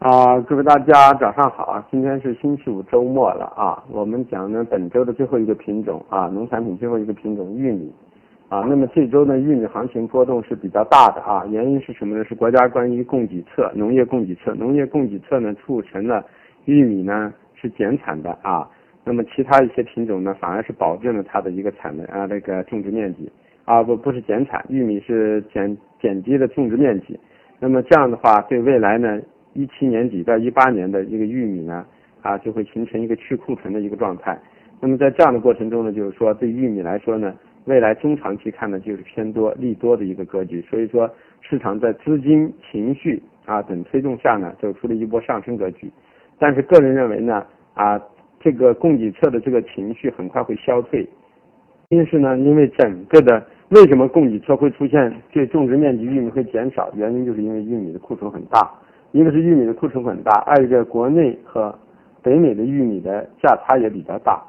啊，各位大家早上好啊，今天是星期五周末了啊。我们讲呢本周的最后一个品种啊，农产品最后一个品种玉米啊。那么这周呢玉米行情波动是比较大的啊，原因是什么呢？是国家关于供给侧，农业供给侧，农业供给侧呢促成了玉米呢是减产的啊。那么其他一些品种呢反而是保证了它的一个产能啊那个种植面积啊不不是减产，玉米是减减低了种植面积。那么这样的话对未来呢？一七年底到一八年的一个玉米呢，啊，就会形成一个去库存的一个状态。那么在这样的过程中呢，就是说对玉米来说呢，未来中长期看呢，就是偏多利多的一个格局。所以说市场在资金、情绪啊等推动下呢，走出了一波上升格局。但是个人认为呢，啊，这个供给侧的这个情绪很快会消退。一是呢，因为整个的为什么供给侧会出现这种植面积玉米会减少？原因就是因为玉米的库存很大。一个是玉米的库存很大，二一个国内和北美的玉米的价差也比较大。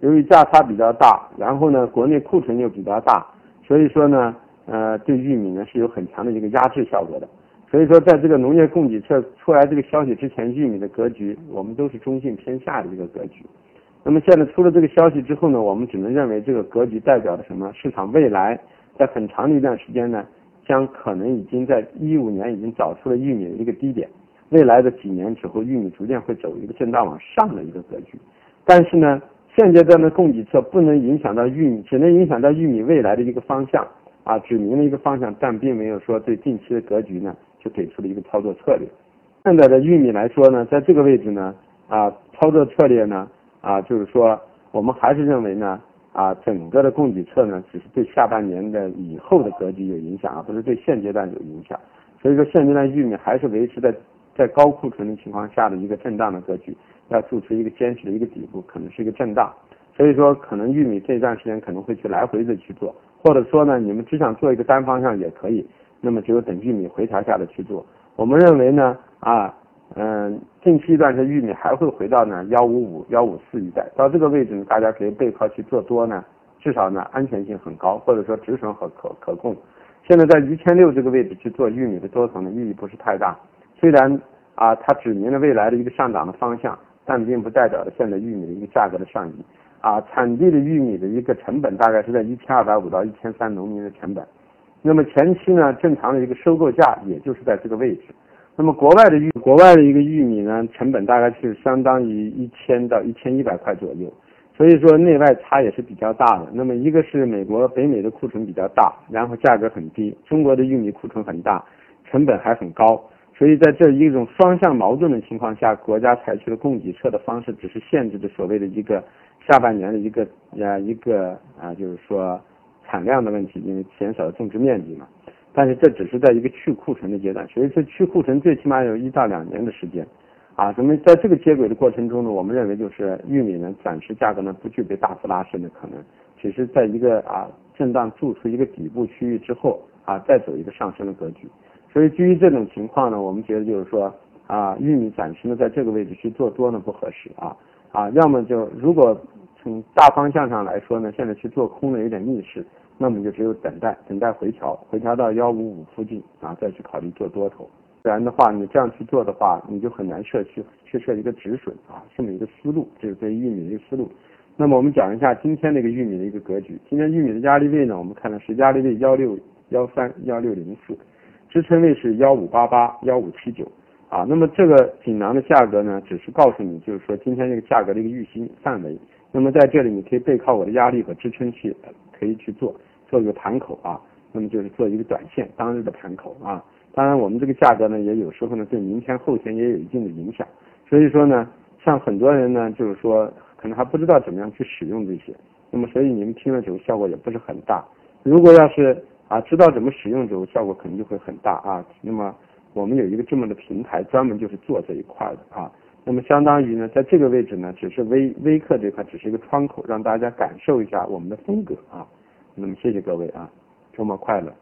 由于价差比较大，然后呢，国内库存又比较大，所以说呢，呃，对玉米呢是有很强的一个压制效果的。所以说，在这个农业供给侧出来这个消息之前，玉米的格局我们都是中性偏下的一个格局。那么现在出了这个消息之后呢，我们只能认为这个格局代表了什么？市场未来在很长的一段时间呢？将可能已经在一五年已经找出了玉米的一个低点，未来的几年之后，玉米逐渐会走一个震荡往上的一个格局。但是呢，现阶段的供给侧不能影响到玉米，只能影响到玉米未来的一个方向啊，指明了一个方向，但并没有说对近期的格局呢就给出了一个操作策略。现在的玉米来说呢，在这个位置呢啊，操作策略呢啊，就是说我们还是认为呢。啊，整个的供给侧呢，只是对下半年的以后的格局有影响，而不是对现阶段有影响。所以说，现阶段玉米还是维持在在高库存的情况下的一个震荡的格局，要做出一个坚实的一个底部，可能是一个震荡。所以说，可能玉米这段时间可能会去来回的去做，或者说呢，你们只想做一个单方向也可以，那么只有等玉米回调下的去做。我们认为呢，啊。嗯，近期一段时间玉米还会回到呢幺五五、幺五四一带，到这个位置呢，大家可以背靠去做多呢，至少呢安全性很高，或者说止损和可可控。现在在一千六这个位置去做玉米的多头呢，意义不是太大。虽然啊，它指明了未来的一个上涨的方向，但并不代表着现在玉米的一个价格的上移。啊，产地的玉米的一个成本大概是在一千二百五到一千三，农民的成本。那么前期呢，正常的一个收购价也就是在这个位置。那么国外的玉，国外的一个玉米呢，成本大概是相当于一千到一千一百块左右，所以说内外差也是比较大的。那么一个是美国、北美的库存比较大，然后价格很低，中国的玉米库存很大，成本还很高，所以在这一种双向矛盾的情况下，国家采取了供给侧的方式，只是限制的所谓的一个下半年的一个啊一个啊就是说产量的问题，因为减少了种植面积嘛。但是这只是在一个去库存的阶段，所以说去库存最起码有一到两年的时间，啊，那么在这个接轨的过程中呢，我们认为就是玉米呢暂时价格呢不具备大幅拉升的可能，只是在一个啊震荡筑出一个底部区域之后啊再走一个上升的格局，所以基于这种情况呢，我们觉得就是说啊玉米暂时呢在这个位置去做多呢不合适啊。啊，要么就如果从大方向上来说呢，现在去做空呢有点逆势。那么就只有等待，等待回调，回调到幺五五附近啊，再去考虑做多头。不然的话，你这样去做的话，你就很难设去去设一个止损啊，这么一个思路，这是对玉米的一个思路。那么我们讲一下今天那个玉米的一个格局。今天玉米的压力位呢，我们看的是压力位幺六幺三幺六零四，支撑位是幺五八八幺五七九啊。那么这个锦囊的价格呢，只是告诉你，就是说今天这个价格的一个预期范围。那么在这里，你可以背靠我的压力和支撑去，可以去做。做一个盘口啊，那么就是做一个短线当日的盘口啊。当然，我们这个价格呢，也有时候呢对明天后天也有一定的影响。所以说呢，像很多人呢，就是说可能还不知道怎么样去使用这些，那么所以你们听了之后效果也不是很大。如果要是啊知道怎么使用之后，效果肯定就会很大啊。那么我们有一个这么的平台，专门就是做这一块的啊。那么相当于呢，在这个位置呢，只是微微课这块只是一个窗口，让大家感受一下我们的风格啊。那么谢谢各位啊，周末快乐。